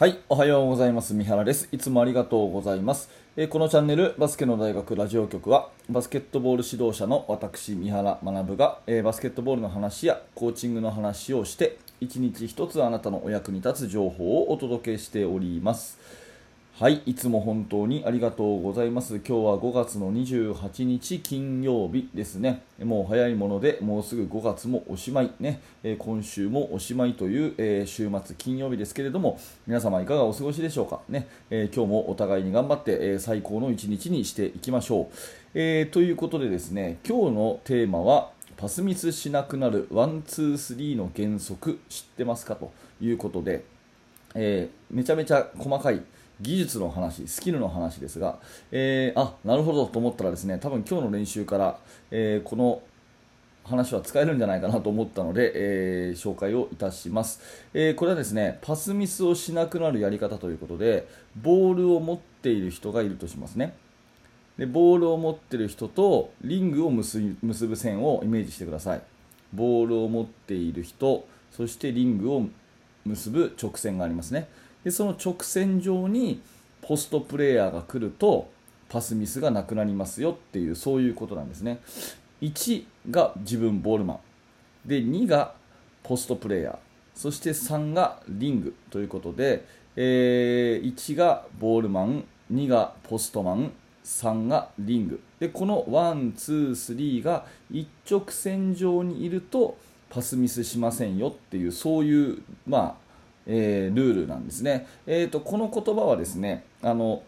はい、おはようございます。三原です。いつもありがとうございます。えーこのチャンネル、バスケの大学ラジオ局は、バスケットボール指導者の私、三原学が、えーバスケットボールの話やコーチングの話をして、一日一つあなたのお役に立つ情報をお届けしております。はい、いつも本当にありがとうございます。今日は5月の28日金曜日ですね。もう早いもので、もうすぐ5月もおしまいね。えー今週もおしまいという、えー週末金曜日ですけれども、皆様いかがお過ごしでしょうか？ね。えー今日もお互いに頑張って、え最高の一日にしていきましょう。えということでですね、今日のテーマは、パスミスしなくなる one, two, three の原則知ってますか？ということで、えーめちゃめちゃ細かい技術の話、スキルの話ですが、えーあなるほどと思ったらですね多分今日の練習から、えーこの話は使えるんじゃないかなと思ったので、えー紹介をいたします、えこれはですねパスミスをしなくなるやり方ということでボールを持っている人がいるとしますね。でボールを持っている人とリングを結ぶ線をイメージしてください。ボールを持っている人そしてリングを結ぶ直線がありますね。でその直線上にポストプレーヤーが来るとパスミスがなくなりますよっていうそういうことなんですね。1が自分ボールマン。で2がポストプレーヤー。そして3がリングということで、えー1がボールマン2がポストマン3がリング。でこの1、2、3が一直線上にいるとパスミスしませんよっていうそういう、まあえールールなんですね、えー、とこの言葉はですねあの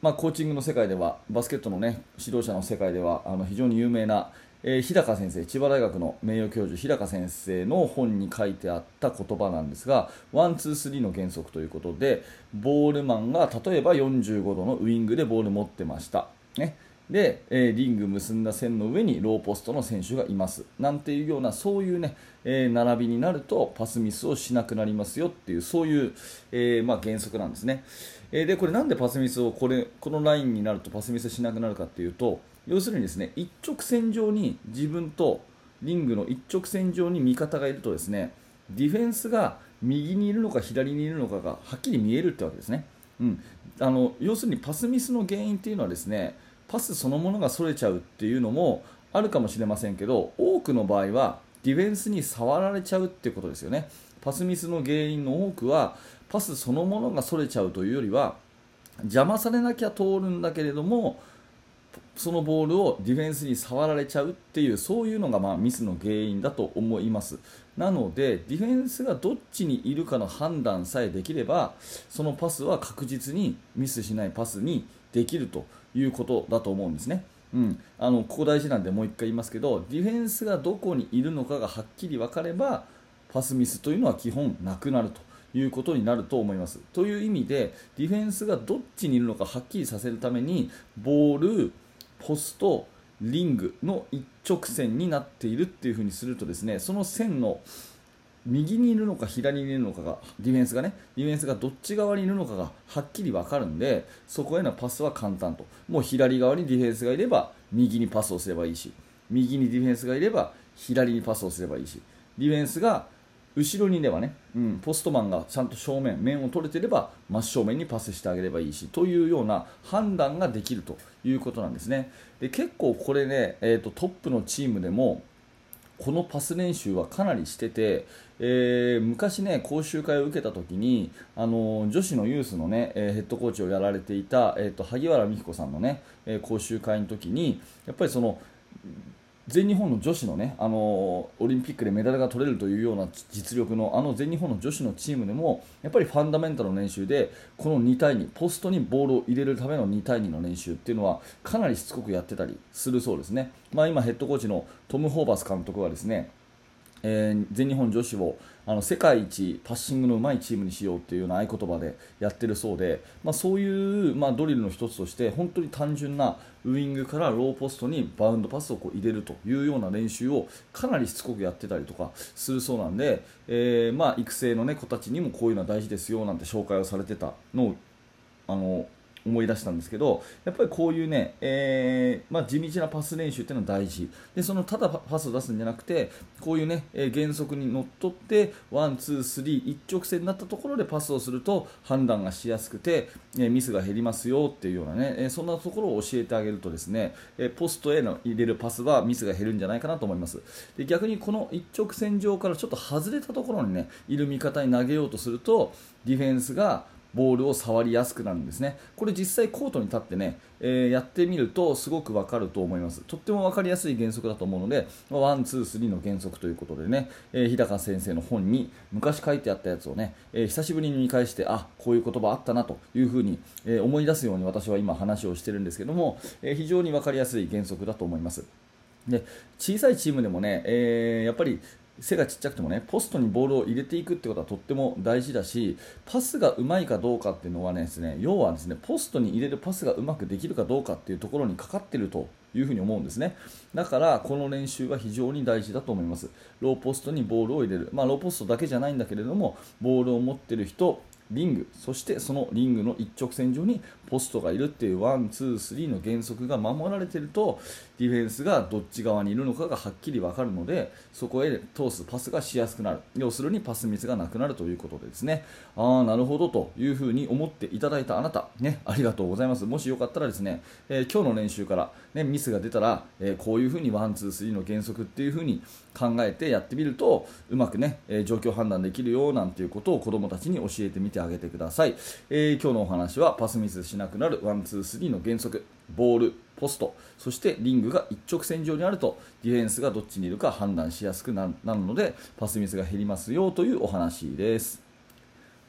まあ、コーチングの世界ではバスケットの、ね、指導者の世界ではあの非常に有名な、えー日高先生千葉大学の名誉教授日高先生の本に書いてあった言葉なんですが one, two, three の原則ということでボールマンが例えば45度のウイングでボール持ってました。ねで、えーリング結んだ線の上にローポストの選手がいます。なんていうようなそういうね、えー並びになるとパスミスをしなくなりますよっていうそういう、えーまあ、原則なんですね、えーでこれなんでパスミスをこれこのラインになるとパスミスしなくなるかっていうと要するにですね一直線上に自分とリングの一直線上に味方がいるとですねディフェンスが右にいるのか左にいるのかがはっきり見えるってわけですね、うん、あの要するにパスミスの原因っていうのはですねパスそのものがそれちゃうっていうのもあるかもしれませんけど多くの場合はディフェンスに触られちゃうっていうことですよね。パスミスの原因の多くはパスそのものがそれちゃうというよりは邪魔されなきゃ通るんだけれどもそのボールをディフェンスに触られちゃうっていうそういうのがまあミスの原因だと思います。なのでディフェンスがどっちにいるかの判断さえできればそのパスは確実にミスしないパスにできるということだと思うんですね。うん、あのここ大事なんでもう1回言いますけどディフェンスがどこにいるのかがはっきり分かればパスミスというのは基本なくなるということになると思います。という意味でディフェンスがどっちにいるのかはっきりさせるためにボール、ポスト、リングの一直線になっているっていう風にするとですねその線の右にいるのか左にいるのかがディフェンスがねディフェンスがどっち側にいるのかがはっきり分かるんでそこへのパスは簡単と。もう左側にディフェンスがいれば右にパスをすればいいし右にディフェンスがいれば左にパスをすればいいしディフェンスが後ろにいればね、うん、ポストマンがちゃんと正面面を取れていれば真正面にパスしてあげればいいしというような判断ができるということなんですね。で結構これね、えーとトップのチームでもこのパス練習はかなりしてて、えー昔ね講習会を受けた時にあの女子のユースのね、えーヘッドコーチをやられていた、えー、と萩原美希子さんのね、えー講習会の時にやっぱりその全日本の女子のね、あのオリンピックでメダルが取れるというような実力のあの全日本の女子のチームでもやっぱりファンダメンタルの練習でこの2対2ポストにボールを入れるための2対2の練習っていうのはかなりしつこくやってたりするそうですね、まあ、今、ヘッドコーチのトム・ホーバス監督はですねえー全日本女子をあの世界一パッシングのうまいチームにしようというような合言葉でやってるそうで、まあ、そういう、まあ、ドリルの一つとして本当に単純なウイングからローポストにバウンドパスをこう入れるというような練習をかなりしつこくやってたりとかするそうなんで、えーまあ、育成の、ね、子たちにもこういうのは大事ですよなんて紹介をされてたのをあの思い出したんですけどやっぱりこういうね、えー、まあ、地道なパス練習っていうのは大事。でそのただパスを出すんじゃなくてこういうね、え原則にのっとって one, two, three 一直線になったところでパスをすると判断がしやすくて、えミスが減りますよっていうようなね、えそんなところを教えてあげるとですね、えポストへの入れるパスはミスが減るんじゃないかなと思います。で逆にこの一直線上からちょっと外れたところにねいる味方に投げようとするとディフェンスがボールを触りやすくなるんですね。これ実際コートに立ってね、えー、やってみるとすごくわかると思います。とっても分かりやすい原則だと思うので、 one, two, three の原則ということでね、えー、日高先生の本に昔書いてあったやつをね、えー、久しぶりに見返して、あ、こういう言葉あったなというふうに、え思い出すように私は今話をしてるんですけども、え非常に分かりやすい原則だと思います。で小さいチームでもね、えやっぱり背がちっちゃくてもねポストにボールを入れていくってことはとっても大事だしパスがうまいかどうかっていうのはねですね要はですねポストに入れるパスがうまくできるかどうかっていうところにかかってるというふに思うんですね。だからこの練習は非常に大事だと思います。ローポストにボールを入れる。まあローポストだけじゃないんだけれどもボールを持ってる人リングそしてそのリングの一直線上にポストがいるっていう one, two, three の原則が守られているとディフェンスがどっち側にいるのかがはっきり分かるのでそこへ通すパスがしやすくなる。要するにパスミスがなくなるということでですね。ああなるほどというふうに思っていただいたあなた、ね、ありがとうございます。もしよかったらですね、えー、今日の練習から、ね、ミスが出たら、えー、こういうふうに one, two, three の原則っていうふうに考えてやってみるとうまくね、えー、状況判断できるよなんていうことを子どもたちに教えてみてあげてください、え今日のお話はパスミスしなくなる one, two, three の原則。ボールポストそしてリングが一直線上にあるとディフェンスがどっちにいるか判断しやすくなるのでパスミスが減りますよというお話です。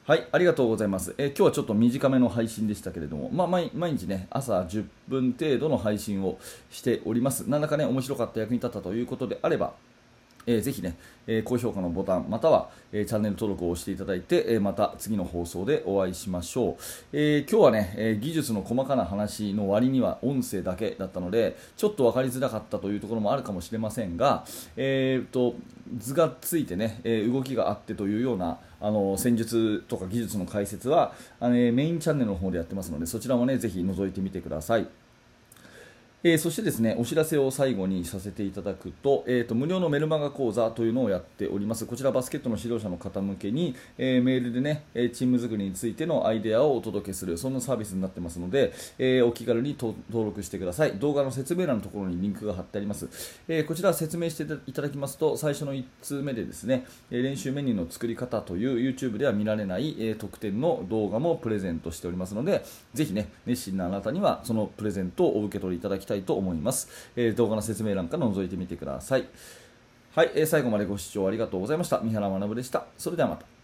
はいありがとうございます、えー、今日はちょっと短めの配信でしたけれども、まあ、毎日ね朝10分程度の配信をしております。何らかね面白かった役に立ったということであればえー、ぜひね、え、高評価のボタンまたは、え、チャンネル登録を押していただいて、え、また次の放送でお会いしましょう、え、今日はね、え技術の細かな話の割には音声だけだったのでちょっと分かりづらかったというところもあるかもしれませんが、えーと、図がついてね、え動きがあってというようなあの戦術とか技術の解説はあの、メインチャンネルの方でやってますのでそちらもねぜひ覗いてみてください。えー、そしてですねお知らせを最後にさせていただくと,、えーと、無料のメルマガ講座というのをやっております。こちらバスケットの指導者の方向けに、えー、メールでねチーム作りについてのアイデアをお届けするそんなサービスになってますので、えー、お気軽に登録してください。動画の説明欄のところにリンクが貼ってあります、えこちら説明していただきますと最初の1通目でですね練習メニューの作り方という YouTube では見られない、え特典の動画もプレゼントしておりますのでぜひね熱心なあなたにはそのプレゼントをお受け取りいただきたいと思います、えー、動画の説明欄から覗いてみてください。はい、えー、最後までご視聴ありがとうございました。三原学でした。それではまた。